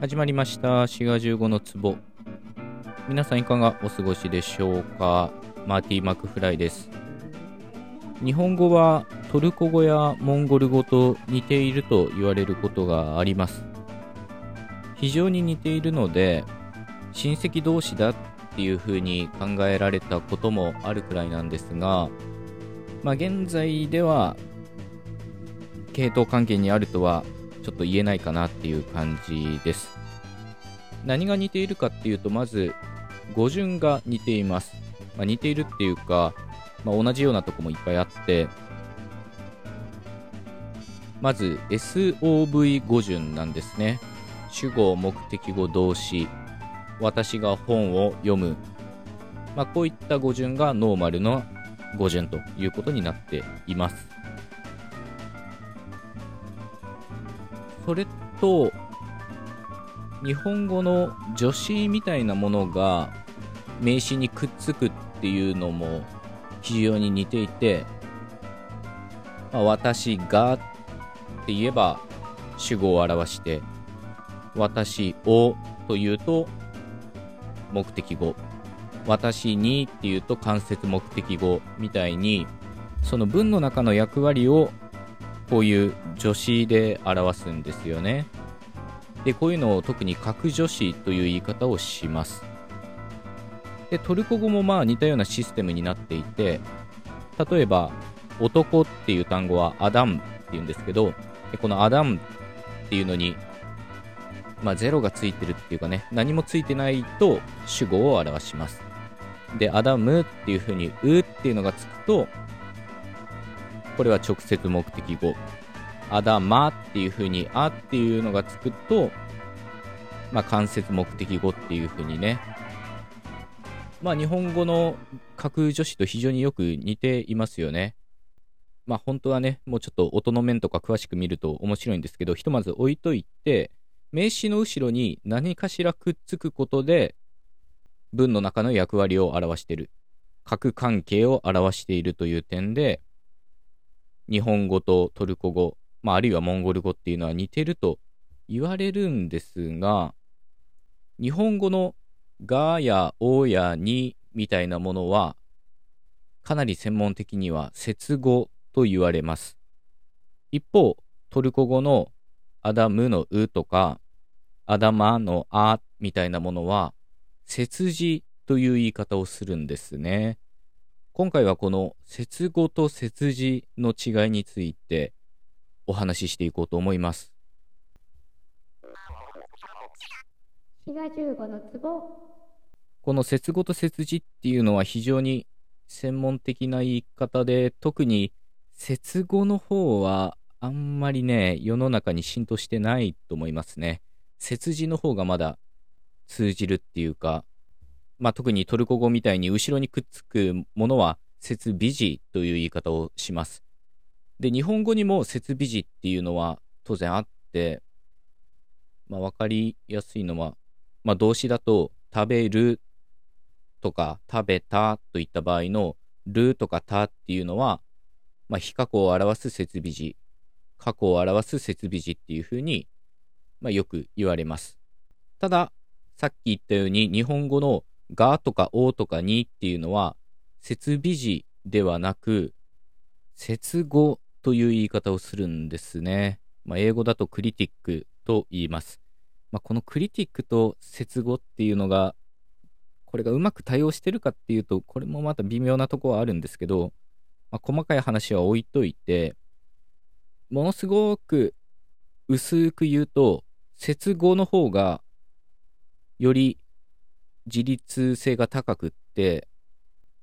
始まりました。滋賀15の壺。皆さんいかがお過ごしでしょうか？マーティー・マクフライです。日本語はトルコ語やモンゴル語と似ていると言われることがあります。非常に似ているので親戚同士だっていうふうに考えられたこともあるくらいなんですがまあ現在では系統関係にあるとはちょっと言えないかなっていう感じです。何が似ているかっていうと、まず語順が似ています。まあ、似ているっていうか、まあ、同じようなとこもいっぱいあって、まず SOV 語順なんですね。主語、目的語、動詞、私が本を読む。まあ、こういった語順がノーマルの語順ということになっています。それと、日本語の助詞みたいなものが名詞にくっつくっていうのも非常に似ていて、まあ、私がって言えば主語を表して、私をというと目的語、私にっていうと間接目的語みたいに、その文の中の役割をこういう助詞で表すんですよね。で、こういうのを特に格助詞という言い方をします。で、トルコ語もまあ似たようなシステムになっていて、例えば、男っていう単語はアダムって言うんですけど、このアダムっていうのに、まあ、ゼロがついてるっていうかね、何もついてないと主語を表します。で、アダムっていう風に、うっていうのがつくと、これは直接目的語。あだまっていう風に、あっていうのがつくと、まあ、間接目的語っていう風にね。まあ、日本語の架空助詞と非常によく似ていますよね。まあ、本当はね、もうちょっと音の面とか詳しく見ると面白いんですけど、ひとまず置いといて、名詞の後ろに何かしらくっつくことで、文の中の役割を表している。核関係を表しているという点で、日本語とトルコ語、まあ、あるいはモンゴル語っていうのは似てると言われるんですが、日本語のがやおやにみたいなものは、かなり専門的には接語と言われます。一方、トルコ語のアダムのうとか、アダマのあみたいなものは、接字という言い方をするんですね。今回はこの接語と接字の違いについてお話ししていこうと思います。この接語と接字っていうのは非常に専門的な言い方で特に接語の方はあんまりね世の中に浸透してないと思いますね。接字の方がまだ通じるっていうかまあ、特にトルコ語みたいに後ろにくっつくものは設備字という言い方をします。で、日本語にも設備字っていうのは当然あって、まあ、わかりやすいのは、まあ、動詞だと食べるとか食べたといった場合のるとかたっていうのは、まあ、非過去を表す設備字、過去を表す設備字っていうふうに、まあ、よく言われます。ただ、さっき言ったように日本語のがとかおとかにっていうのは、設備時ではなく、接語という言い方をするんですね。まあ、英語だとクリティックと言います。まあ、このクリティックと接語っていうのが、これがうまく対応してるかっていうと、これもまた微妙なとこはあるんですけど、まあ、細かい話は置いといて、ものすごく薄く言うと、接語の方が、より自立性が高くって、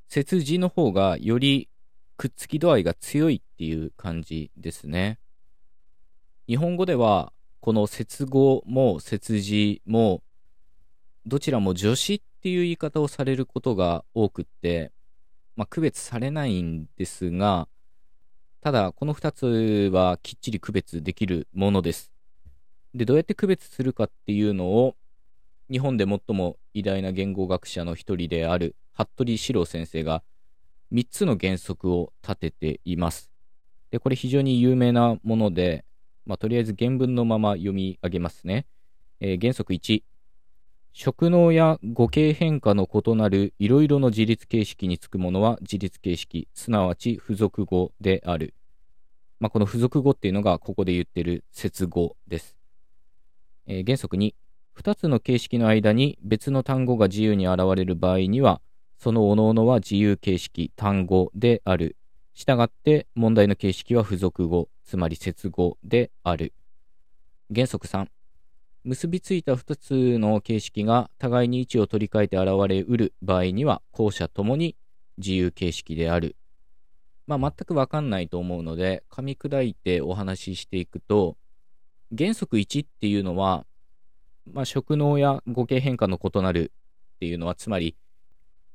切字の方がよりくっつき度合いが強いっていう感じですね。日本語では、この接語も接字も、どちらも助詞っていう言い方をされることが多くって、まあ、区別されないんですが、ただ、この2つはきっちり区別できるものです。で、どうやって区別するかっていうのを、日本で最も偉大な言語学者の一人である服部史郎先生が3つの原則を立てています。で、これ非常に有名なもので、まあ、とりあえず原文のまま読み上げますね。えー原則1、職能や語形変化の異なるいろいろの自立形式につくものは自立形式、すなわち付属語である。まあ、この付属語っていうのがここで言ってる接語です。えー原則2、2つの形式の間に別の単語が自由に現れる場合には、その各々は自由形式、単語である。したがって問題の形式は付属語、つまり接語である。原則3、結びついた2つの形式が互いに位置を取り替えて現れうる場合には、後者ともに自由形式である。まあ、全くわかんないと思うので、噛み砕いてお話ししていくと、原則1っていうのは、まあ、職能や語形変化の異なるっていうのは、つまり、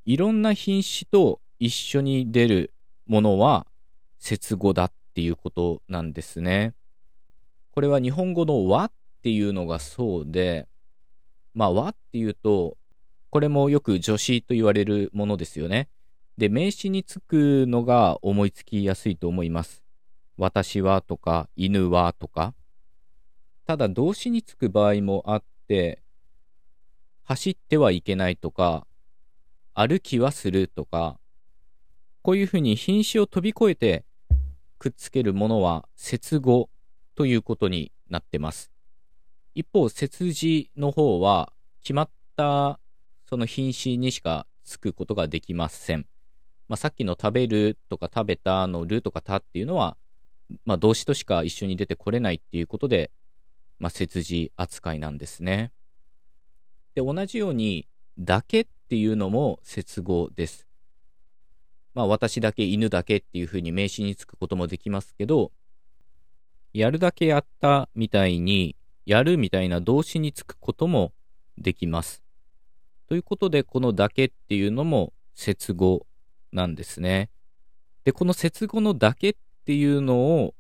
いろんな品種と一緒に出るものは接語だっていうことなんですね。これは日本語の和っていうのがそうで、まあ和っていうと、これもよく助詞と言われるものですよね。で、名詞につくのが思いつきやすいと思います。私はとか、犬はとか。ただ動詞につく場合もあっ、走ってはいけないとか、歩きはするとか、こういうふうに品詞を飛び越えてくっつけるものは接語ということになってます。一方、接字の方は決まったその品詞にしかつくことができません。まあ、さっきの食べるとか食べたのるとかたっていうのは、まあ、動詞としか一緒に出てこれないっていうことで、まあ、接字扱いなんですね。で、同じように、だけっていうのも接語です。まあ、私だけ、犬だけっていうふうに名詞につくこともできますけど、やるだけやったみたいに、やるみたいな動詞につくこともできます。ということで、このだけっていうのも接語なんですね。で、この接語のだけっていうのを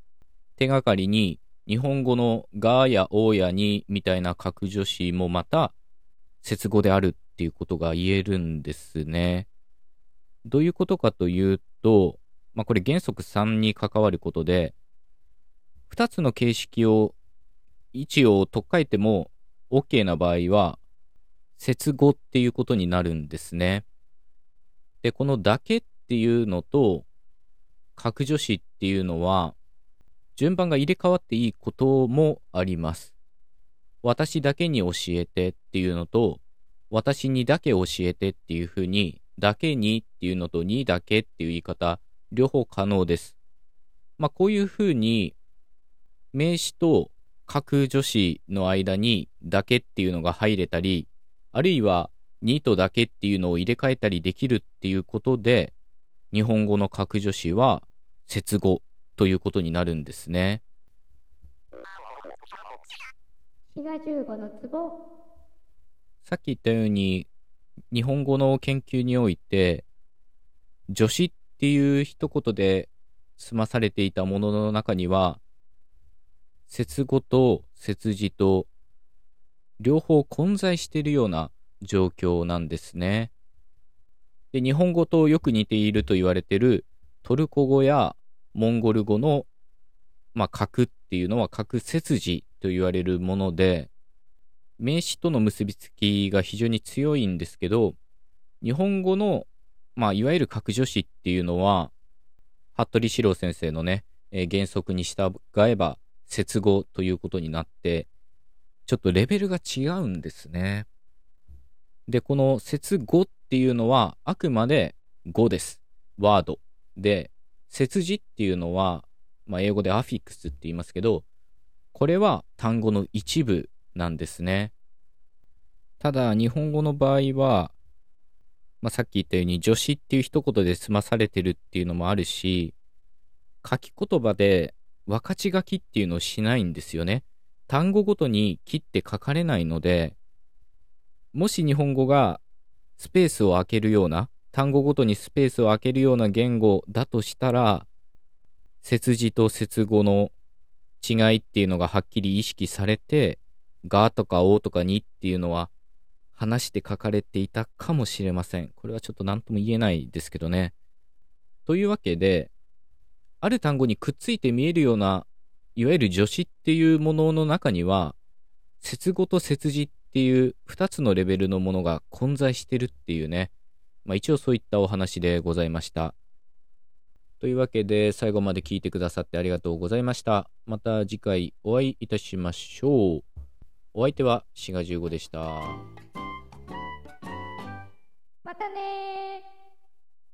手がかりに、日本語のがやおやにみたいな格助詞もまた接語であるっていうことが言えるんですね。どういうことかというと、まあ、これ原則3に関わることで、2つの形式を、位置を取っ換えても OK な場合は、接語っていうことになるんですね。で、このだけっていうのと、格助詞っていうのは、順番が入れ替わっていいこともあります。私だけに教えてっていうのと、私にだけ教えてっていうふうに、だけにっていうのとにだけっていう言い方、両方可能です。まあこういうふうに、名詞と格助詞の間にだけっていうのが入れたり、あるいはにとだけっていうのを入れ替えたりできるっていうことで、日本語の格助詞は接語ということになるんですね。さっき言ったように、日本語の研究において、助詞っていう一言で済まされていたものの中には、接語と接字と両方混在しているような状況なんですね。で、日本語とよく似ていると言われているトルコ語やモンゴル語の、まあ、格っていうのは格接字と言われるもので、名詞との結びつきが非常に強いんですけど、日本語の、まあ、いわゆる格助詞っていうのは、服部史郎先生のね、えー原則に従えば、接語ということになって、ちょっとレベルが違うんですね。で、この接語っていうのは、あくまで語です。ワード。で、接字っていうのは、まあ、英語でアフィックスって言いますけど、これは単語の一部なんですね。ただ、日本語の場合は、まあ、さっき言ったように助詞っていう一言で済まされてるっていうのもあるし、書き言葉で分かち書きっていうのをしないんですよね。単語ごとに切って書かれないので、もし日本語がスペースを空けるような、単語ごとにスペースを空けるような言語だとしたら、接字と接語の違いっていうのがはっきり意識されて、がとかおとかにっていうのは話して書かれていたかもしれません。これはちょっと何とも言えないですけどね。というわけで、ある単語にくっついて見えるような、いわゆる助詞っていうものの中には、節語と節字っていう2つのレベルのものが混在してるっていうね、まあ、一応そういったお話でございました。というわけで最後まで聞いてくださってありがとうございました。また次回お会いいたしましょう。お相手は志賀15でした。またね